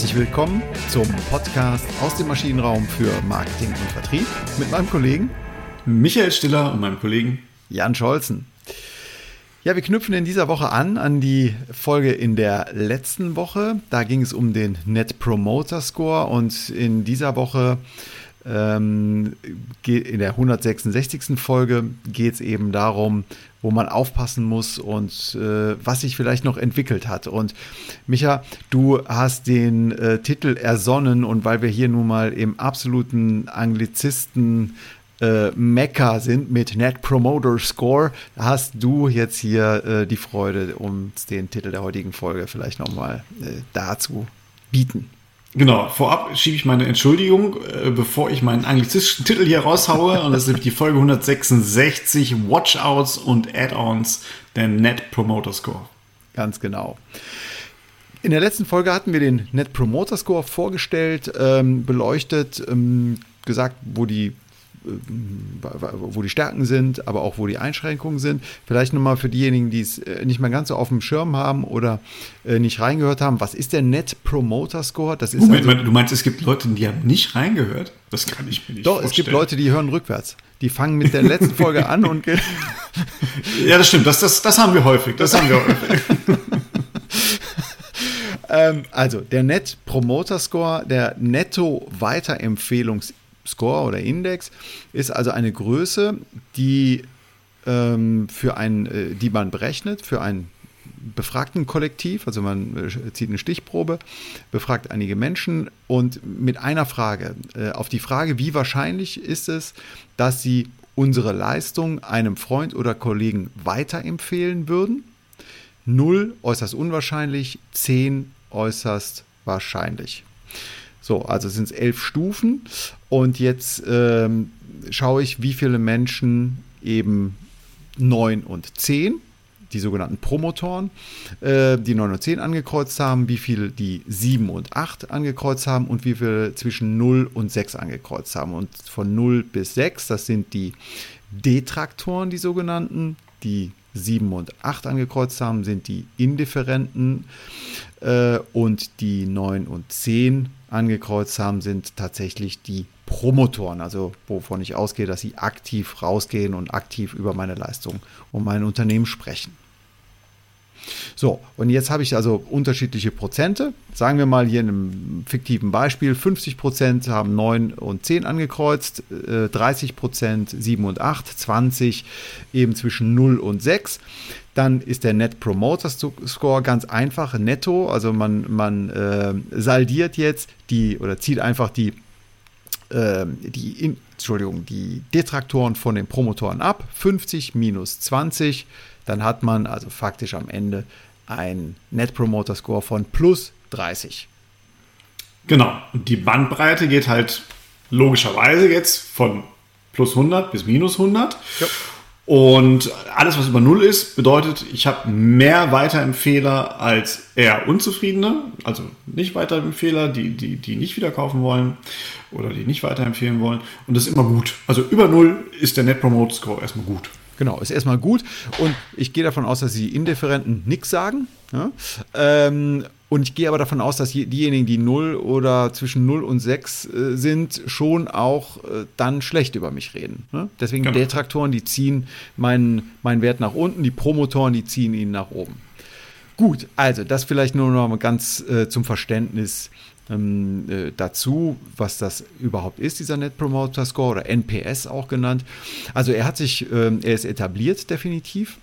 Herzlich willkommen zum Podcast aus dem Maschinenraum für Marketing und Vertrieb mit meinem Kollegen Michael Stiller und meinem Kollegen Jan Scholzen. Ja, wir knüpfen in dieser Woche an an die Folge in der letzten Woche. Da ging es um den Net Promoter Score und in dieser Woche in der 166. Folge geht es eben darum, wo man aufpassen muss und äh, was sich vielleicht noch entwickelt hat. Und Micha, du hast den äh, Titel ersonnen und weil wir hier nun mal im absoluten Anglizisten äh, sind mit Net Promoter Score, hast du jetzt hier äh, die Freude, uns den Titel der heutigen Folge vielleicht nochmal äh, dazu bieten. Genau, vorab schiebe ich meine Entschuldigung, äh, bevor ich meinen anglizistischen Titel hier raushaue. Und das ist die Folge 166, Watchouts und Add-ons der Net Promoter Score. Ganz genau. In der letzten Folge hatten wir den Net Promoter Score vorgestellt, ähm, beleuchtet, ähm, gesagt, wo die wo die Stärken sind, aber auch wo die Einschränkungen sind. Vielleicht nochmal für diejenigen, die es äh, nicht mehr ganz so auf dem Schirm haben oder äh, nicht reingehört haben. Was ist der Net Promoter Score? Das ist Moment, also, du meinst, es gibt Leute, die haben nicht reingehört? Das kann ich mir nicht Doch, vorstellen. es gibt Leute, die hören rückwärts. Die fangen mit der letzten Folge an und. ja, das stimmt. Das, das, das haben wir häufig. Das haben wir häufig. Ähm, also, der Net Promoter Score, der Netto Weiterempfehlungs Score oder Index ist also eine Größe, die, ähm, für ein, äh, die man berechnet für ein befragten Kollektiv, also man äh, zieht eine Stichprobe, befragt einige Menschen und mit einer Frage, äh, auf die Frage, wie wahrscheinlich ist es, dass sie unsere Leistung einem Freund oder Kollegen weiterempfehlen würden? Null äußerst unwahrscheinlich, zehn äußerst wahrscheinlich. So, also sind es elf Stufen. Und jetzt ähm, schaue ich, wie viele Menschen eben 9 und 10, die sogenannten Promotoren, äh, die 9 und 10 angekreuzt haben, wie viele die 7 und 8 angekreuzt haben und wie viele zwischen 0 und 6 angekreuzt haben. Und von 0 bis 6, das sind die Detraktoren, die sogenannten, die 7 und 8 angekreuzt haben, sind die Indifferenten äh, und die 9 und 10 angekreuzt haben, sind tatsächlich die Promotoren, also wovon ich ausgehe, dass sie aktiv rausgehen und aktiv über meine Leistung und mein Unternehmen sprechen. So, und jetzt habe ich also unterschiedliche Prozente. Sagen wir mal hier in einem fiktiven Beispiel, 50 Prozent haben 9 und 10 angekreuzt, 30 äh, Prozent 7 und 8, 20 eben zwischen 0 und 6. Dann ist der Net Promoter Score ganz einfach netto. Also man, man äh, saldiert jetzt die oder zieht einfach die, äh, die in, Entschuldigung, die Detraktoren von den Promotoren ab. 50 minus 20. Dann hat man also faktisch am Ende einen Net Promoter Score von plus 30. Genau. Und die Bandbreite geht halt logischerweise jetzt von plus 100 bis minus 100. Ja. Und alles, was über Null ist, bedeutet, ich habe mehr Weiterempfehler als eher Unzufriedene, also nicht Weiterempfehler, die, die, die nicht wieder kaufen wollen oder die nicht weiterempfehlen wollen. Und das ist immer gut. Also über Null ist der Net Promote Score erstmal gut. Genau, ist erstmal gut. Und ich gehe davon aus, dass die Indifferenten nichts sagen. Ja? Ähm, und ich gehe aber davon aus, dass diejenigen, die 0 oder zwischen 0 und 6 äh, sind, schon auch äh, dann schlecht über mich reden. Ne? Deswegen genau. Detraktoren, die ziehen meinen, meinen Wert nach unten, die Promotoren, die ziehen ihn nach oben. Gut, also das vielleicht nur noch mal ganz äh, zum Verständnis ähm, äh, dazu, was das überhaupt ist, dieser Net Promoter Score oder NPS auch genannt. Also er hat sich, ähm, er ist etabliert definitiv.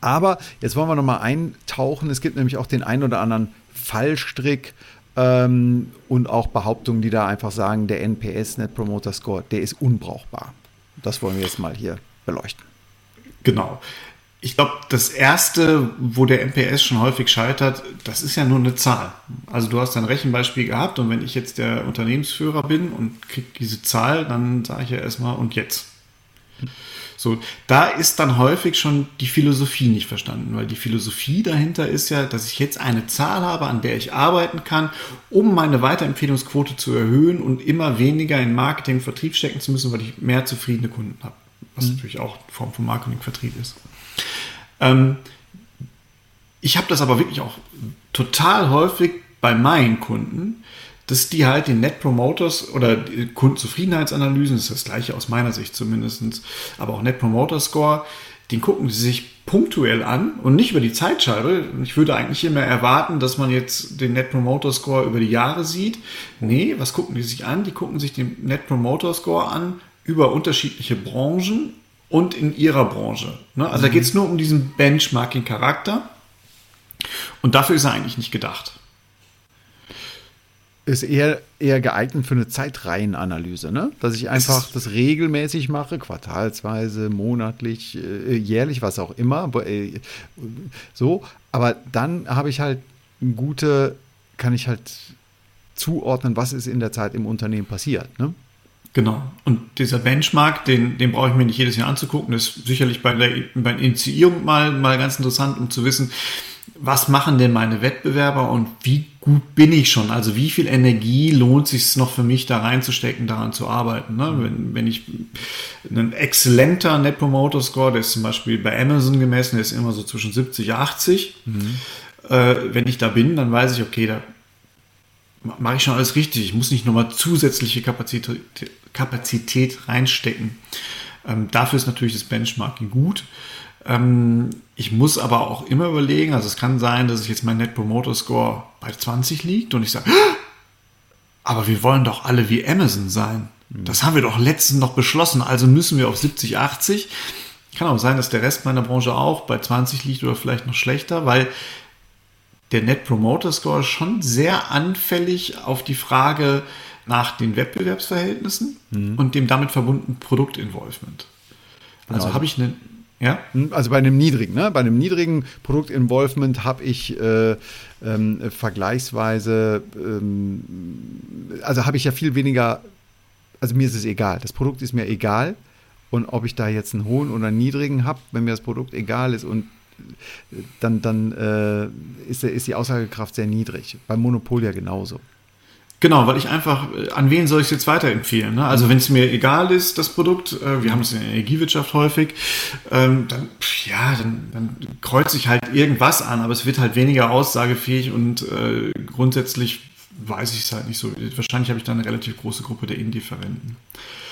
Aber jetzt wollen wir nochmal eintauchen. Es gibt nämlich auch den einen oder anderen Fallstrick ähm, und auch Behauptungen, die da einfach sagen, der NPS, Net Promoter Score, der ist unbrauchbar. Das wollen wir jetzt mal hier beleuchten. Genau. Ich glaube, das erste, wo der NPS schon häufig scheitert, das ist ja nur eine Zahl. Also du hast ein Rechenbeispiel gehabt und wenn ich jetzt der Unternehmensführer bin und kriege diese Zahl, dann sage ich ja erstmal und jetzt. So, da ist dann häufig schon die Philosophie nicht verstanden, weil die Philosophie dahinter ist ja, dass ich jetzt eine Zahl habe, an der ich arbeiten kann, um meine Weiterempfehlungsquote zu erhöhen und immer weniger in Marketing, Vertrieb stecken zu müssen, weil ich mehr zufriedene Kunden habe. Was mhm. natürlich auch eine Form von Marketing, Vertrieb ist. Ähm, ich habe das aber wirklich auch total häufig, bei meinen Kunden, dass die halt den Net Promoters oder Kundenzufriedenheitsanalysen, das ist das gleiche aus meiner Sicht zumindest, aber auch Net Promoter Score, den gucken sie sich punktuell an und nicht über die Zeitscheibe. Ich würde eigentlich immer erwarten, dass man jetzt den Net Promoter Score über die Jahre sieht. Nee, was gucken die sich an? Die gucken sich den Net Promoter Score an über unterschiedliche Branchen und in ihrer Branche. Ne? Also mhm. da geht es nur um diesen Benchmarking-Charakter. Und dafür ist er eigentlich nicht gedacht ist eher, eher geeignet für eine Zeitreihenanalyse, ne? Dass ich einfach das regelmäßig mache, quartalsweise, monatlich, äh, jährlich, was auch immer. Äh, so, aber dann habe ich halt eine gute, kann ich halt zuordnen, was ist in der Zeit im Unternehmen passiert, ne? Genau. Und dieser Benchmark, den, den brauche ich mir nicht jedes Jahr anzugucken. Das ist sicherlich bei der, bei der Initiierung mal, mal ganz interessant, um zu wissen, was machen denn meine Wettbewerber und wie gut bin ich schon? Also wie viel Energie lohnt sich noch für mich da reinzustecken, daran zu arbeiten? Ne? Wenn, wenn ich ein exzellenter Net Promoter Score, der ist zum Beispiel bei Amazon gemessen, der ist immer so zwischen 70, 80. Mhm. Äh, wenn ich da bin, dann weiß ich, okay, da mache ich schon alles richtig. Ich muss nicht nochmal zusätzliche Kapazität, Kapazität reinstecken. Ähm, dafür ist natürlich das Benchmarking gut. Ähm, ich muss aber auch immer überlegen, also es kann sein, dass ich jetzt mein Net Promoter Score bei 20 liegt und ich sage, aber wir wollen doch alle wie Amazon sein. Das haben wir doch letztens noch beschlossen, also müssen wir auf 70, 80. Kann auch sein, dass der Rest meiner Branche auch bei 20 liegt oder vielleicht noch schlechter, weil der Net Promoter Score schon sehr anfällig auf die Frage nach den Wettbewerbsverhältnissen mhm. und dem damit verbundenen Produktinvolvement. Also genau. habe ich eine ja? Hm, also bei einem niedrigen, ne? bei einem niedrigen Produktinvolvement habe ich äh, ähm, vergleichsweise, ähm, also habe ich ja viel weniger, also mir ist es egal. Das Produkt ist mir egal. Und ob ich da jetzt einen hohen oder einen niedrigen habe, wenn mir das Produkt egal ist und äh, dann, dann äh, ist, ist die Aussagekraft sehr niedrig. Beim Monopol ja genauso. Genau, weil ich einfach, äh, an wen soll ich es jetzt weiterempfehlen? Ne? Also wenn es mir egal ist, das Produkt, äh, wir haben es in der Energiewirtschaft häufig, ähm, dann, ja, dann, dann kreuze ich halt irgendwas an, aber es wird halt weniger aussagefähig und äh, grundsätzlich weiß ich es halt nicht so. Wahrscheinlich habe ich da eine relativ große Gruppe der Indifferenten.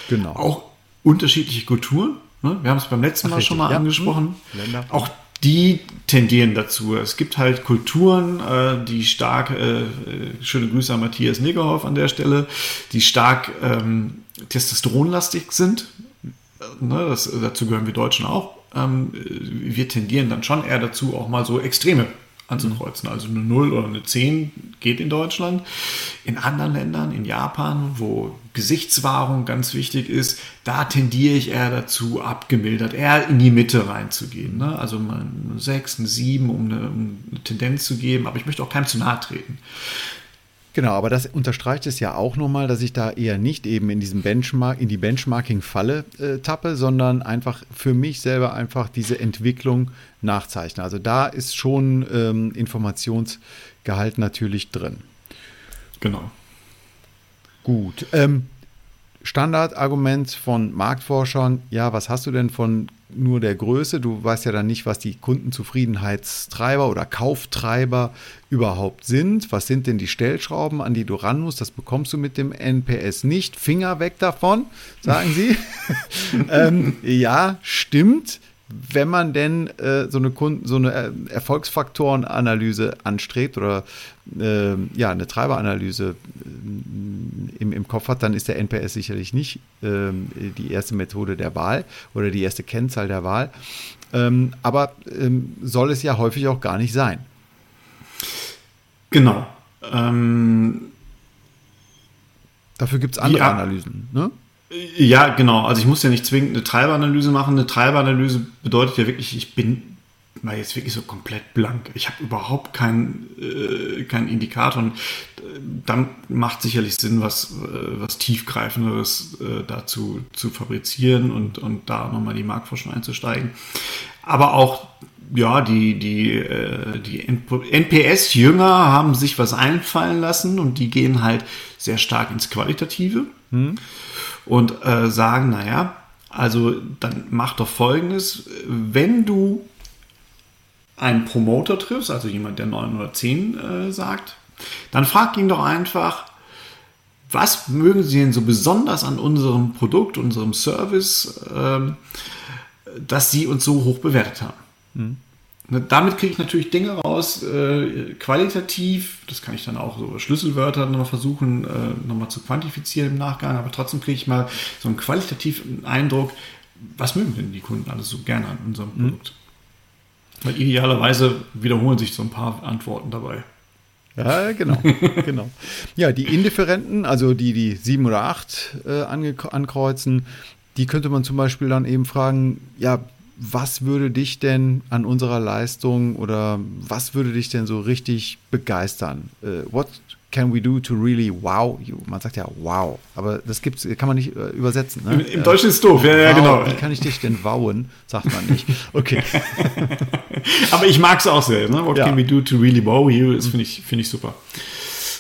Genau. Auch unterschiedliche Kulturen. Ne? Wir haben es beim letzten Ach, Mal richtig, schon mal ja. angesprochen. Länder. Auch die tendieren dazu. Es gibt halt Kulturen, äh, die stark, äh, äh, schöne Grüße an Matthias Negerhoff an der Stelle, die stark ähm, testosteronlastig sind. Ne, das, dazu gehören wir Deutschen auch. Ähm, wir tendieren dann schon eher dazu, auch mal so Extreme anzukreuzen. Also eine 0 oder eine 10 geht in Deutschland. In anderen Ländern, in Japan, wo Gesichtswahrung ganz wichtig ist, da tendiere ich eher dazu, abgemildert, eher in die Mitte reinzugehen. Ne? Also mal eine 6, eine 7, um eine, um eine Tendenz zu geben, aber ich möchte auch keinem zu nahe treten. Genau, aber das unterstreicht es ja auch nochmal, dass ich da eher nicht eben in diesem Benchmark, in die Benchmarking-Falle äh, tappe, sondern einfach für mich selber einfach diese Entwicklung nachzeichne. Also da ist schon ähm, Informationsgehalt natürlich drin. Genau. Gut. Ähm, Standardargument von Marktforschern, ja, was hast du denn von nur der Größe? Du weißt ja dann nicht, was die Kundenzufriedenheitstreiber oder Kauftreiber überhaupt sind. Was sind denn die Stellschrauben, an die du ran musst? Das bekommst du mit dem NPS nicht. Finger weg davon, sagen sie. ähm, ja, stimmt wenn man denn äh, so eine, Kunden, so eine äh, Erfolgsfaktorenanalyse anstrebt oder äh, ja, eine Treiberanalyse äh, im, im Kopf hat, dann ist der NPS sicherlich nicht ähm, die erste Methode der Wahl oder die erste Kennzahl der Wahl. Ähm, aber ähm, soll es ja häufig auch gar nicht sein. Genau. Ähm, Dafür gibt es andere ja. Analysen. Ne? Ja, genau. Also ich muss ja nicht zwingend eine Treiberanalyse machen. Eine Treiberanalyse bedeutet ja wirklich, ich bin mal jetzt wirklich so komplett blank. Ich habe überhaupt keinen äh, keinen Indikator. Und äh, dann macht sicherlich Sinn, was, äh, was tiefgreifenderes äh, dazu zu fabrizieren und, und da nochmal die Marktforschung einzusteigen. Aber auch ja, die, die, äh, die NPS-Jünger haben sich was einfallen lassen und die gehen halt sehr stark ins Qualitative. Hm und äh, sagen, naja, also dann mach doch folgendes, wenn du einen Promoter triffst, also jemand, der 9 oder 10 äh, sagt, Dann frag ihn doch einfach, was mögen Sie denn so besonders an unserem Produkt, unserem Service, ähm, dass Sie uns so hoch bewertet haben? Mhm. Damit kriege ich natürlich Dinge raus, äh, qualitativ, das kann ich dann auch so Schlüsselwörter nochmal versuchen, äh, nochmal zu quantifizieren im Nachgang, aber trotzdem kriege ich mal so einen qualitativen Eindruck, was mögen denn die Kunden alles so gerne an unserem mhm. Produkt? Weil idealerweise wiederholen sich so ein paar Antworten dabei. Ja, genau, genau. Ja, die Indifferenten, also die, die sieben oder acht äh, ankreuzen, die könnte man zum Beispiel dann eben fragen, ja, was würde dich denn an unserer Leistung oder was würde dich denn so richtig begeistern? Uh, what can we do to really wow you? Man sagt ja wow, aber das gibt's, kann man nicht äh, übersetzen. Ne? Im, Im, Deutschen ist es doof, ja, ja, genau. Wie kann ich dich denn wowen? Sagt man nicht. Okay. aber ich mag es auch sehr. Ne? What ja. can we do to really wow you? Das finde ich, find ich super.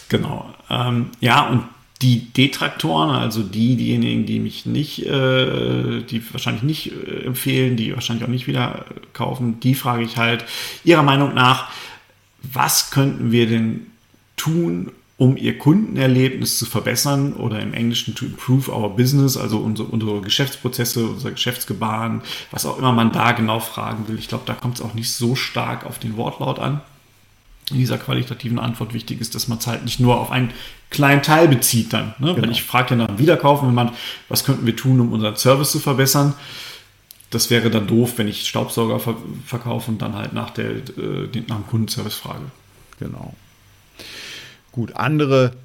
Genau. Ähm, ja, und die Detraktoren, also die, diejenigen, die mich nicht, äh, die wahrscheinlich nicht äh, empfehlen, die wahrscheinlich auch nicht wieder kaufen, die frage ich halt ihrer Meinung nach, was könnten wir denn tun, um ihr Kundenerlebnis zu verbessern oder im Englischen to improve our business, also unsere, unsere Geschäftsprozesse, unser Geschäftsgebaren, was auch immer man da genau fragen will. Ich glaube, da kommt es auch nicht so stark auf den Wortlaut an in dieser qualitativen Antwort wichtig ist, dass man es halt nicht nur auf einen kleinen Teil bezieht dann. Ne? Genau. Weil ich frage ja nach dem Wiederkaufen, wenn man, was könnten wir tun, um unseren Service zu verbessern? Das wäre dann doof, wenn ich Staubsauger ver verkaufe und dann halt nach, der, äh, nach dem Kundenservice frage. Genau. Gut, andere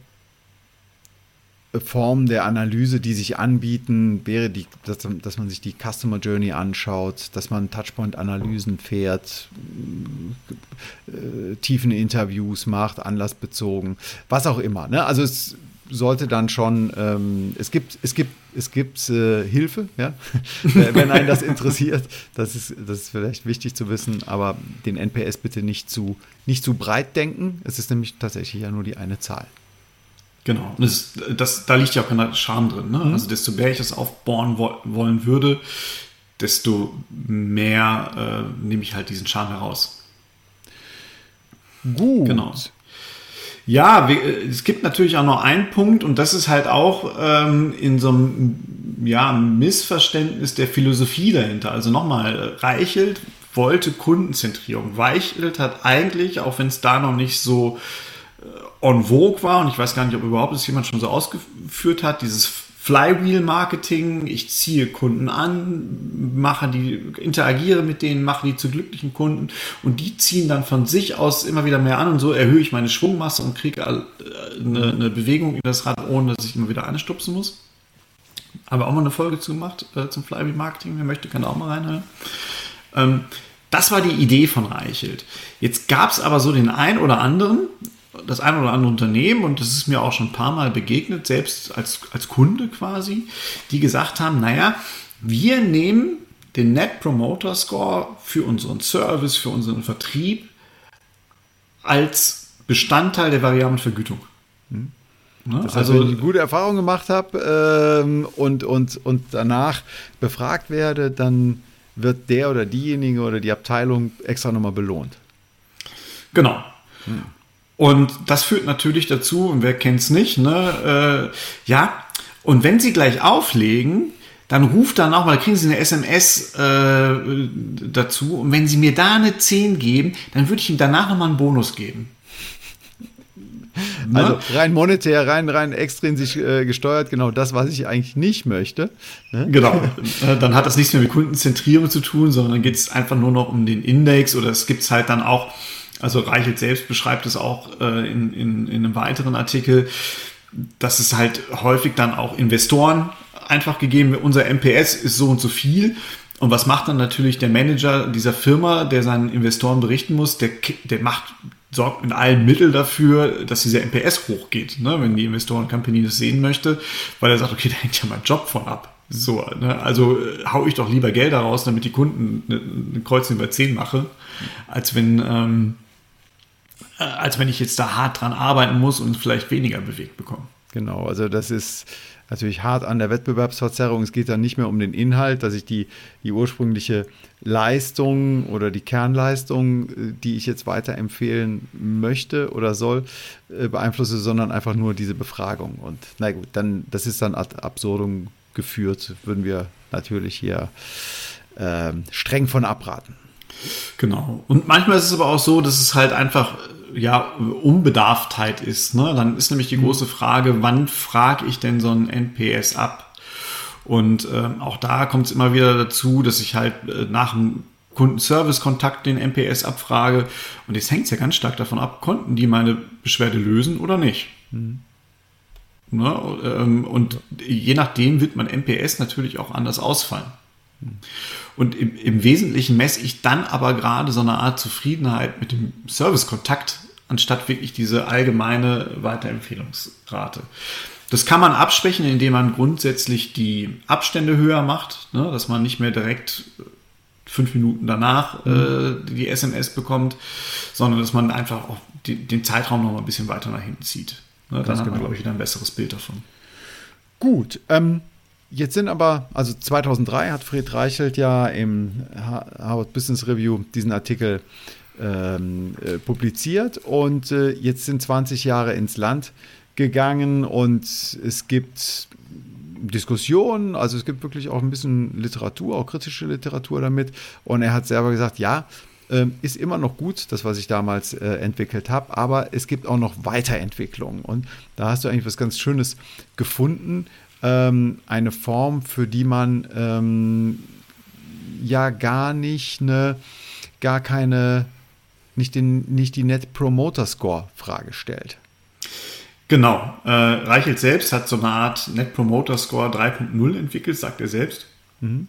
Formen der Analyse, die sich anbieten, wäre, die, dass, dass man sich die Customer Journey anschaut, dass man Touchpoint-Analysen fährt, äh, tiefen Interviews macht, anlassbezogen, was auch immer. Ne? Also es sollte dann schon, ähm, es gibt, es gibt, es gibt äh, Hilfe, ja? wenn einen das interessiert. Das ist, das ist vielleicht wichtig zu wissen, aber den NPS bitte nicht zu, nicht zu breit denken. Es ist nämlich tatsächlich ja nur die eine Zahl. Genau. Das, das, da liegt ja auch kein Charme drin. Ne? Mhm. Also desto mehr ich das aufbauen wo wollen würde, desto mehr äh, nehme ich halt diesen Charme heraus. Gut. Genau. Ja, es gibt natürlich auch noch einen Punkt und das ist halt auch ähm, in so einem ja, Missverständnis der Philosophie dahinter. Also nochmal, Reichelt wollte Kundenzentrierung. Weichelt hat eigentlich, auch wenn es da noch nicht so on vogue war, und ich weiß gar nicht, ob überhaupt das jemand schon so ausgeführt hat, dieses Flywheel-Marketing, ich ziehe Kunden an, mache die, interagiere mit denen, mache die zu glücklichen Kunden und die ziehen dann von sich aus immer wieder mehr an und so erhöhe ich meine Schwungmasse und kriege eine, eine Bewegung in das Rad, ohne dass ich immer wieder anstupsen muss. Aber auch mal eine Folge zu gemacht äh, zum Flywheel-Marketing, wer möchte, kann auch mal reinhören. Ähm, das war die Idee von Reichelt. Jetzt gab es aber so den einen oder anderen, das ein oder andere Unternehmen, und das ist mir auch schon ein paar Mal begegnet, selbst als, als Kunde quasi, die gesagt haben, naja, wir nehmen den Net Promoter Score für unseren Service, für unseren Vertrieb als Bestandteil der variablen Vergütung. Hm. Ne? Das heißt, also, wenn ich eine gute Erfahrung gemacht habe ähm, und, und, und danach befragt werde, dann wird der oder diejenige oder die Abteilung extra nochmal belohnt. Genau. Hm. Und das führt natürlich dazu, und wer kennt es nicht, ne, äh, ja, und wenn Sie gleich auflegen, dann ruft dann auch mal, kriegen Sie eine SMS äh, dazu. Und wenn Sie mir da eine 10 geben, dann würde ich Ihnen danach nochmal einen Bonus geben. Also rein monetär, rein, rein extrinsisch äh, gesteuert, genau das, was ich eigentlich nicht möchte. Ne? Genau. Äh, dann hat das nichts mehr mit Kundenzentrierung zu tun, sondern dann geht es einfach nur noch um den Index oder es gibt halt dann auch also Reichelt selbst beschreibt es auch äh, in, in, in einem weiteren Artikel, dass es halt häufig dann auch Investoren einfach gegeben wird, unser MPS ist so und so viel. Und was macht dann natürlich der Manager dieser Firma, der seinen Investoren berichten muss? Der, der macht, sorgt mit allen Mitteln dafür, dass dieser MPS hochgeht, ne? wenn die Investoren-Company das sehen möchte, weil er sagt, okay, da hängt ja mein Job von ab. So, ne? also äh, hau ich doch lieber Geld daraus, damit die Kunden eine, eine Kreuzung über 10 mache, als wenn, ähm, äh, als wenn ich jetzt da hart dran arbeiten muss und vielleicht weniger bewegt bekomme. Genau, also das ist natürlich hart an der Wettbewerbsverzerrung. Es geht dann nicht mehr um den Inhalt, dass ich die, die ursprüngliche Leistung oder die Kernleistung, äh, die ich jetzt weiterempfehlen möchte oder soll, äh, beeinflusse, sondern einfach nur diese Befragung. Und na gut, dann, das ist dann ad absurdum geführt, würden wir natürlich hier äh, streng von abraten. Genau. Und manchmal ist es aber auch so, dass es halt einfach ja Unbedarftheit ist. Ne? Dann ist nämlich die mhm. große Frage, wann frage ich denn so ein NPS ab? Und ähm, auch da kommt es immer wieder dazu, dass ich halt äh, nach dem Kundenservice-Kontakt den NPS abfrage. Und jetzt hängt es ja ganz stark davon ab, konnten die meine Beschwerde lösen oder nicht. Mhm. Ne? Ähm, und je nachdem wird mein NPS natürlich auch anders ausfallen. Und im, im Wesentlichen messe ich dann aber gerade so eine Art Zufriedenheit mit dem Servicekontakt, anstatt wirklich diese allgemeine Weiterempfehlungsrate. Das kann man abschwächen, indem man grundsätzlich die Abstände höher macht, ne, dass man nicht mehr direkt fünf Minuten danach äh, mhm. die SMS bekommt, sondern dass man einfach auch die, den Zeitraum noch mal ein bisschen weiter nach hinten zieht. Ne, dann hat man, genau. glaube ich, wieder ein besseres Bild davon. Gut, ähm, Jetzt sind aber, also 2003 hat Fred Reichelt ja im Harvard Business Review diesen Artikel ähm, äh, publiziert und äh, jetzt sind 20 Jahre ins Land gegangen und es gibt Diskussionen, also es gibt wirklich auch ein bisschen Literatur, auch kritische Literatur damit und er hat selber gesagt, ja, ähm, ist immer noch gut, das, was ich damals äh, entwickelt habe, aber es gibt auch noch Weiterentwicklungen. Und da hast du eigentlich was ganz Schönes gefunden, ähm, eine Form, für die man ähm, ja gar nicht eine, gar keine, nicht, den, nicht die Net Promoter Score Frage stellt. Genau. Äh, Reichelt selbst hat so eine Art Net Promoter Score 3.0 entwickelt, sagt er selbst. Mhm.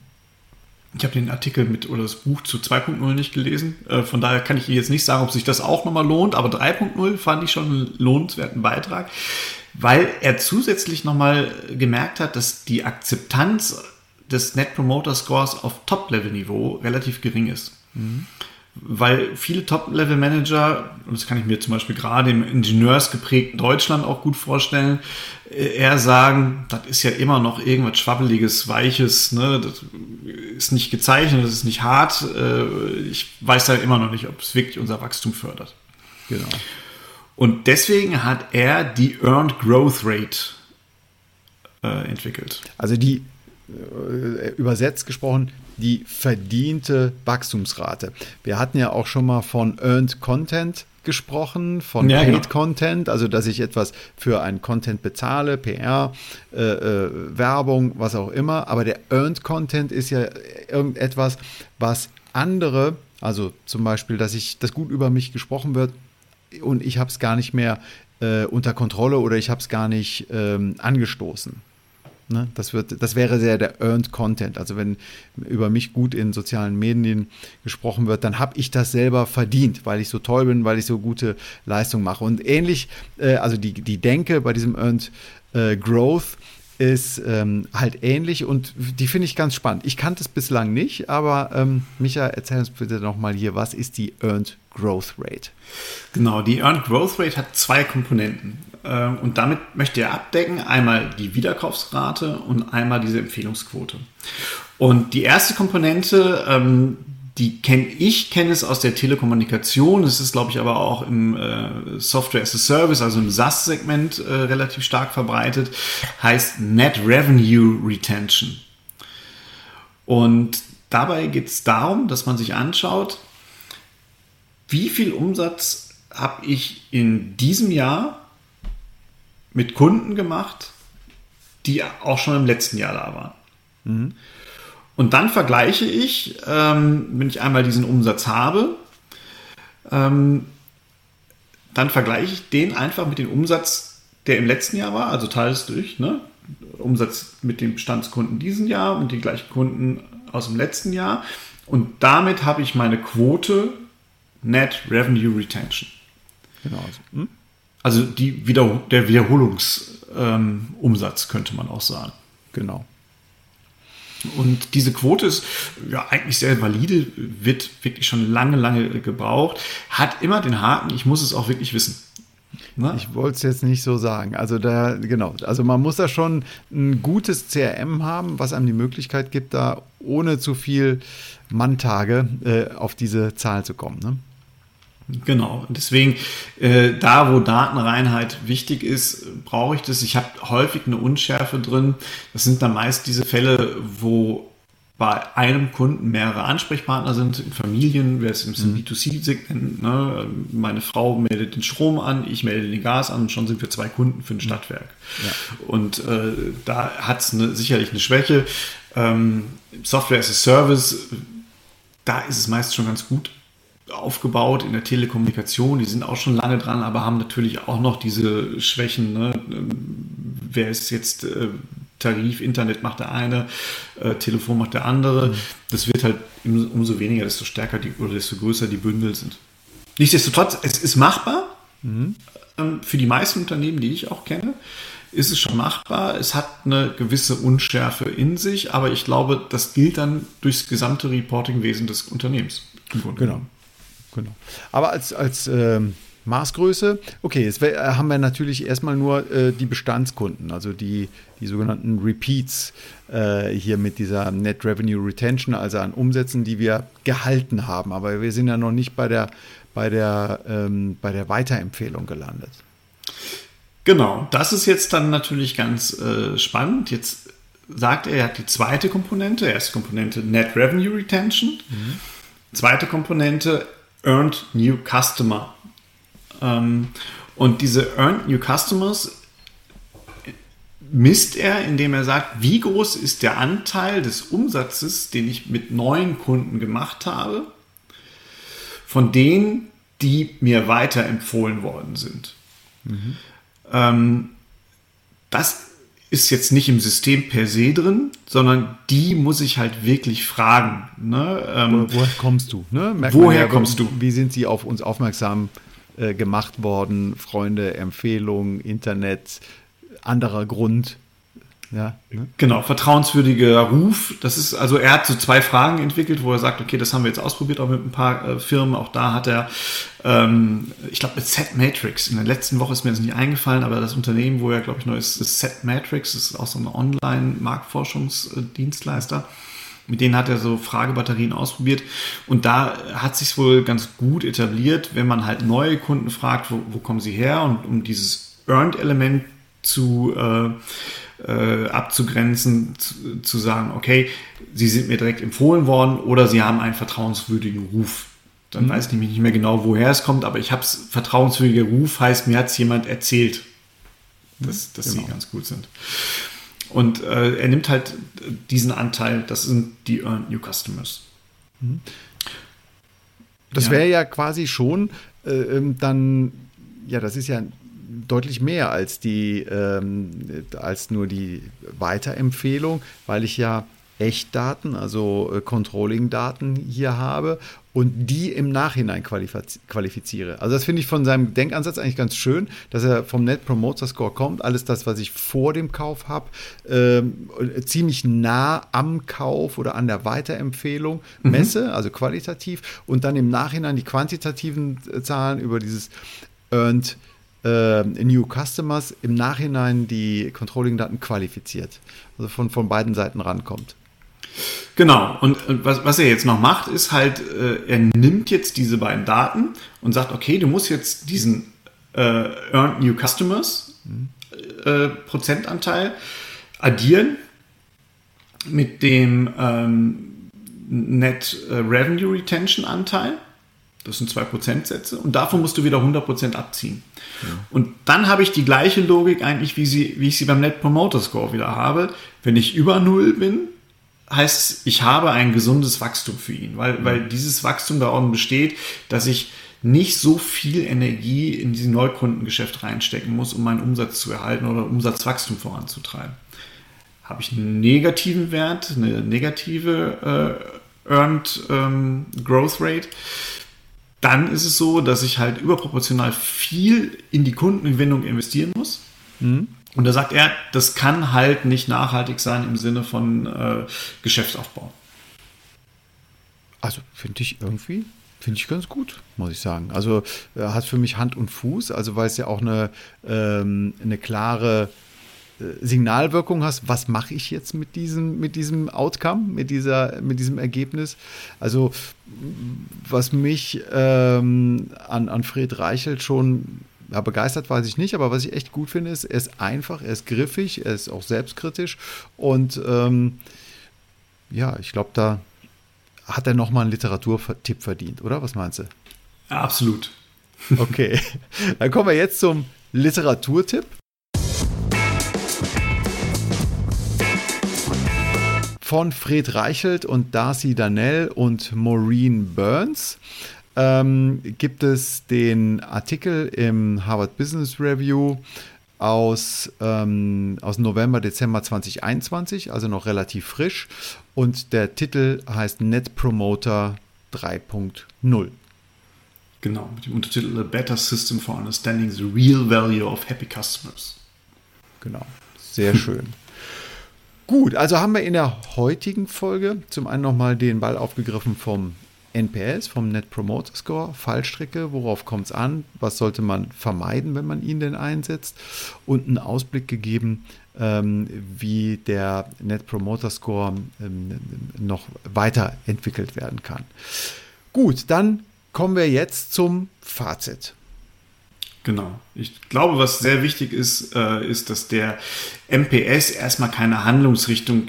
Ich habe den Artikel mit oder das Buch zu 2.0 nicht gelesen. Äh, von daher kann ich jetzt nicht sagen, ob sich das auch nochmal lohnt, aber 3.0 fand ich schon einen lohnenswerten Beitrag weil er zusätzlich nochmal gemerkt hat, dass die Akzeptanz des Net Promoter Scores auf Top-Level-Niveau relativ gering ist. Mhm. Weil viele Top-Level-Manager, und das kann ich mir zum Beispiel gerade im ingenieursgeprägten Deutschland auch gut vorstellen, äh, eher sagen, das ist ja immer noch irgendwas Schwabbeliges, Weiches, ne? das ist nicht gezeichnet, das ist nicht hart. Äh, ich weiß da immer noch nicht, ob es wirklich unser Wachstum fördert. Genau. Und deswegen hat er die Earned Growth Rate äh, entwickelt. Also die, äh, übersetzt gesprochen, die verdiente Wachstumsrate. Wir hatten ja auch schon mal von Earned Content gesprochen, von ja, Paid genau. Content, also dass ich etwas für einen Content bezahle, PR, äh, äh, Werbung, was auch immer. Aber der Earned Content ist ja irgendetwas, was andere, also zum Beispiel, dass ich, dass gut über mich gesprochen wird, und ich habe es gar nicht mehr äh, unter Kontrolle oder ich habe es gar nicht ähm, angestoßen. Ne? Das, wird, das wäre sehr der Earned Content. Also wenn über mich gut in sozialen Medien gesprochen wird, dann habe ich das selber verdient, weil ich so toll bin, weil ich so gute Leistung mache. Und ähnlich, äh, also die, die Denke bei diesem Earned äh, Growth ist ähm, halt ähnlich und die finde ich ganz spannend. Ich kannte es bislang nicht, aber ähm, Micha, erzähl uns bitte nochmal hier, was ist die Earned Growth Rate? Genau, die Earned Growth Rate hat zwei Komponenten ähm, und damit möchte er abdecken einmal die Wiederkaufsrate und einmal diese Empfehlungsquote. Und die erste Komponente, ähm, die kenne ich, kenne es aus der Telekommunikation. Es ist, glaube ich, aber auch im äh, Software as a Service, also im SaaS-Segment äh, relativ stark verbreitet. Heißt Net Revenue Retention. Und dabei geht es darum, dass man sich anschaut, wie viel Umsatz habe ich in diesem Jahr mit Kunden gemacht, die auch schon im letzten Jahr da waren. Mhm. Und dann vergleiche ich, ähm, wenn ich einmal diesen Umsatz habe, ähm, dann vergleiche ich den einfach mit dem Umsatz, der im letzten Jahr war, also teils durch, ne? Umsatz mit dem Bestandskunden diesen Jahr und die gleichen Kunden aus dem letzten Jahr. Und damit habe ich meine Quote Net Revenue Retention. Genau. Also, hm? also die Wieder der Wiederholungsumsatz ähm, könnte man auch sagen. Genau. Und diese Quote ist ja eigentlich sehr valide, wird wirklich schon lange, lange gebraucht, hat immer den Haken, ich muss es auch wirklich wissen. Ne? Ich wollte es jetzt nicht so sagen. Also da, genau, also man muss da schon ein gutes CRM haben, was einem die Möglichkeit gibt, da ohne zu viel Manntage äh, auf diese Zahl zu kommen. Ne? Genau, deswegen, äh, da wo Datenreinheit wichtig ist, brauche ich das. Ich habe häufig eine Unschärfe drin. Das sind dann meist diese Fälle, wo bei einem Kunden mehrere Ansprechpartner sind, in Familien, wer es im mhm. B2C-Segment, ne? meine Frau meldet den Strom an, ich melde den Gas an und schon sind wir zwei Kunden für ein mhm. Stadtwerk. Ja. Und äh, da hat es eine, sicherlich eine Schwäche. Ähm, Software as a Service, da ist es meist schon ganz gut aufgebaut in der Telekommunikation. Die sind auch schon lange dran, aber haben natürlich auch noch diese Schwächen. Ne? Ähm, wer ist jetzt äh, Tarif, Internet macht der eine, äh, Telefon macht der andere. Mhm. Das wird halt umso weniger, desto stärker die, oder desto größer die Bündel sind. Nichtsdestotrotz, es ist machbar. Mhm. Ähm, für die meisten Unternehmen, die ich auch kenne, ist es schon machbar. Es hat eine gewisse Unschärfe in sich, aber ich glaube, das gilt dann durchs gesamte Reporting-Wesen des Unternehmens. Genau. Genau. Aber als, als ähm Maßgröße. Okay, jetzt äh, haben wir natürlich erstmal nur äh, die Bestandskunden, also die, die sogenannten Repeats äh, hier mit dieser Net Revenue Retention, also an Umsätzen, die wir gehalten haben. Aber wir sind ja noch nicht bei der, bei der, ähm, bei der Weiterempfehlung gelandet. Genau, das ist jetzt dann natürlich ganz äh, spannend. Jetzt sagt er, er hat die zweite Komponente, erste Komponente Net Revenue Retention, mhm. zweite Komponente Earned New Customer ähm, und diese Earned New Customers misst er, indem er sagt, wie groß ist der Anteil des Umsatzes, den ich mit neuen Kunden gemacht habe, von denen, die mir weiterempfohlen worden sind. Mhm. Ähm, das ist jetzt nicht im System per se drin, sondern die muss ich halt wirklich fragen. Ne? Ähm, woher kommst du? Ne? woher ja, kommst du? Wie sind sie auf uns aufmerksam äh, gemacht worden. Freunde, Empfehlungen, Internet, anderer Grund. Ja, ne? Genau, vertrauenswürdiger Ruf. Das ist, also er hat so zwei Fragen entwickelt, wo er sagt, okay, das haben wir jetzt ausprobiert, auch mit ein paar äh, Firmen. Auch da hat er, ähm, ich glaube, mit Set Matrix. In der letzten Woche ist mir das nicht eingefallen, aber das Unternehmen, wo er, glaube ich, noch ist, ist Set Matrix. Das ist auch so ein Online-Marktforschungsdienstleister. Mit denen hat er so Fragebatterien ausprobiert und da hat sich wohl ganz gut etabliert, wenn man halt neue Kunden fragt, wo, wo kommen sie her und um dieses Earned-Element zu äh, äh, abzugrenzen, zu, zu, sagen, okay, sie sind mir direkt empfohlen worden oder sie haben einen vertrauenswürdigen Ruf. Dann mhm. weiß ich nämlich nicht mehr genau, woher es kommt, aber ich habe es, vertrauenswürdiger Ruf heißt, mir hat es jemand erzählt, dass, dass genau. sie ganz gut sind. Und äh, er nimmt halt diesen Anteil, das sind die Earned New Customers. Mhm. Das ja. wäre ja quasi schon äh, ähm, dann, ja, das ist ja deutlich mehr als die, ähm, als nur die Weiterempfehlung, weil ich ja Echtdaten, also äh, Controlling-Daten hier habe und die im Nachhinein qualifiziere. Also das finde ich von seinem Denkansatz eigentlich ganz schön, dass er vom Net Promoter Score kommt, alles das, was ich vor dem Kauf habe, äh, ziemlich nah am Kauf oder an der Weiterempfehlung mhm. messe, mhm. also qualitativ und dann im Nachhinein die quantitativen äh, Zahlen über dieses Earned äh, New Customers im Nachhinein die Controlling-Daten qualifiziert. Also von, von beiden Seiten rankommt. Genau, und was, was er jetzt noch macht, ist halt, äh, er nimmt jetzt diese beiden Daten und sagt, okay, du musst jetzt diesen äh, Earned New Customers äh, Prozentanteil addieren mit dem ähm, Net äh, Revenue Retention Anteil. Das sind zwei Prozentsätze und davon musst du wieder 100% abziehen. Ja. Und dann habe ich die gleiche Logik eigentlich, wie, sie, wie ich sie beim Net Promoter Score wieder habe. Wenn ich über Null bin, heißt es, ich habe ein gesundes Wachstum für ihn, weil, mhm. weil dieses Wachstum darin besteht, dass ich nicht so viel Energie in diesen Neukundengeschäft reinstecken muss, um meinen Umsatz zu erhalten oder Umsatzwachstum voranzutreiben. Habe ich einen negativen Wert, eine negative äh, Earned ähm, Growth Rate, dann ist es so, dass ich halt überproportional viel in die Kundengewinnung investieren muss. Mhm. Und da sagt er, das kann halt nicht nachhaltig sein im Sinne von äh, Geschäftsaufbau. Also finde ich irgendwie Finde ich ganz gut, muss ich sagen. Also äh, hat für mich Hand und Fuß, also weil es ja auch eine, ähm, eine klare Signalwirkung hast, was mache ich jetzt mit diesem, mit diesem Outcome, mit, dieser, mit diesem Ergebnis. Also was mich ähm, an, an Fred Reichelt schon ja, begeistert weiß ich nicht, aber was ich echt gut finde, ist, er ist einfach, er ist griffig, er ist auch selbstkritisch und ähm, ja, ich glaube, da hat er nochmal einen Literaturtipp verdient, oder? Was meinst du? Absolut. Okay, dann kommen wir jetzt zum Literaturtipp. Von Fred Reichelt und Darcy Danell und Maureen Burns ähm, gibt es den Artikel im Harvard Business Review aus, ähm, aus November, Dezember 2021, also noch relativ frisch. Und der Titel heißt Net Promoter 3.0. Genau, mit dem Untertitel A Better System for Understanding the Real Value of Happy Customers. Genau, sehr schön. Gut, also haben wir in der heutigen Folge zum einen nochmal den Ball aufgegriffen vom NPS, vom Net Promoter Score, Fallstrecke, worauf kommt es an, was sollte man vermeiden, wenn man ihn denn einsetzt und einen Ausblick gegeben, ähm, wie der Net Promoter Score ähm, noch weiterentwickelt werden kann. Gut, dann kommen wir jetzt zum Fazit. Genau. Ich glaube, was sehr wichtig ist, äh, ist, dass der MPS erstmal keine Handlungsrichtung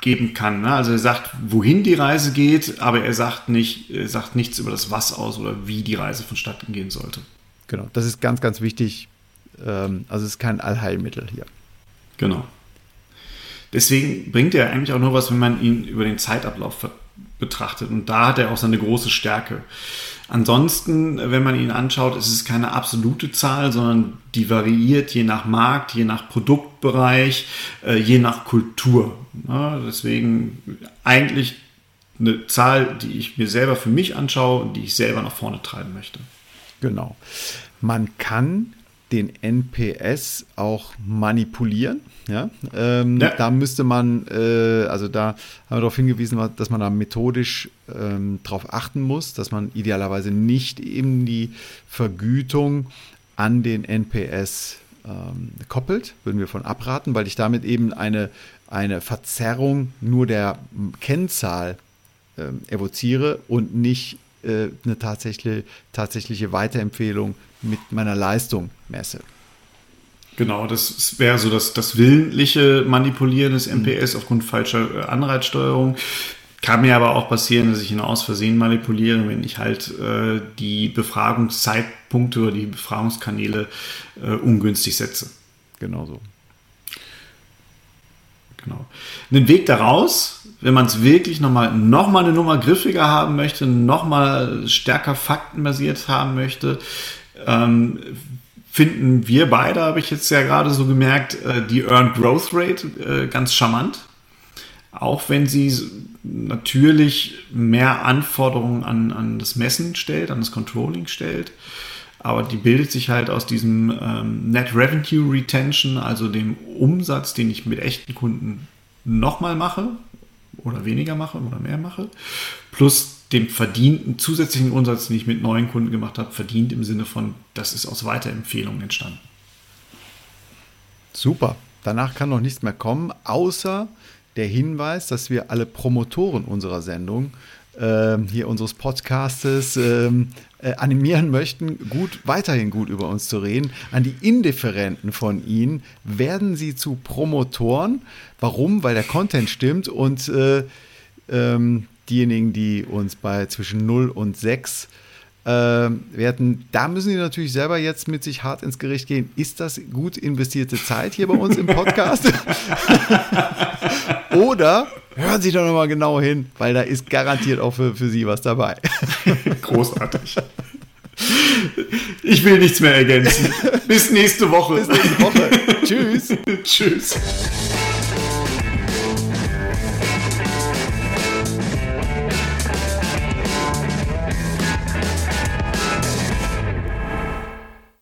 geben kann. Ne? Also er sagt, wohin die Reise geht, aber er sagt nicht, er sagt nichts über das Was aus oder wie die Reise vonstatten gehen sollte. Genau, das ist ganz, ganz wichtig. Ähm, also es ist kein Allheilmittel hier. Genau. Deswegen bringt er eigentlich auch nur was, wenn man ihn über den Zeitablauf betrachtet. Und da hat er auch seine große Stärke. Ansonsten, wenn man ihn anschaut, ist es keine absolute Zahl, sondern die variiert je nach Markt, je nach Produktbereich, äh, je nach Kultur. deswegen eigentlich eine Zahl, die ich mir selber für mich anschaue und die ich selber nach vorne treiben möchte. Genau. Man kann den NPS auch manipulieren. Ja? Ähm, ja. Da müsste man, äh, also da haben wir darauf hingewiesen, dass man da methodisch ähm, darauf achten muss, dass man idealerweise nicht eben die Vergütung an den NPS ähm, koppelt, würden wir von abraten, weil ich damit eben eine, eine Verzerrung nur der Kennzahl ähm, evoziere und nicht äh, eine tatsächliche, tatsächliche Weiterempfehlung mit meiner Leistung messe. Genau, das wäre so das, das willentliche Manipulieren des MPS mhm. aufgrund falscher äh, Anreizsteuerung. Kann mir aber auch passieren, dass ich ihn aus Versehen manipuliere, wenn ich halt äh, die Befragungszeitpunkte oder die Befragungskanäle äh, ungünstig setze. Genau so. Genau. Einen Weg daraus, wenn man es wirklich nochmal noch mal eine Nummer griffiger haben möchte, nochmal stärker faktenbasiert haben möchte, ähm, finden wir beide, habe ich jetzt ja gerade so gemerkt, äh, die Earned Growth Rate äh, ganz charmant. Auch wenn sie natürlich mehr Anforderungen an, an das Messen stellt, an das Controlling stellt. Aber die bildet sich halt aus diesem ähm, Net Revenue Retention, also dem Umsatz, den ich mit echten Kunden nochmal mache oder weniger mache oder mehr mache, plus dem verdienten zusätzlichen Umsatz, den ich mit neuen Kunden gemacht habe, verdient im Sinne von, das ist aus Weiterempfehlungen entstanden. Super. Danach kann noch nichts mehr kommen, außer der Hinweis, dass wir alle Promotoren unserer Sendung hier unseres Podcastes äh, äh, animieren möchten, gut, weiterhin gut über uns zu reden. An die Indifferenten von Ihnen werden Sie zu Promotoren. Warum? Weil der Content stimmt und äh, ähm, diejenigen, die uns bei zwischen 0 und 6 äh, werden, da müssen die natürlich selber jetzt mit sich hart ins Gericht gehen. Ist das gut investierte Zeit hier bei uns im Podcast? Oder hören Sie doch nochmal genau hin, weil da ist garantiert auch für, für Sie was dabei. Großartig. Ich will nichts mehr ergänzen. Bis nächste Woche. Bis nächste Woche. Tschüss. Tschüss.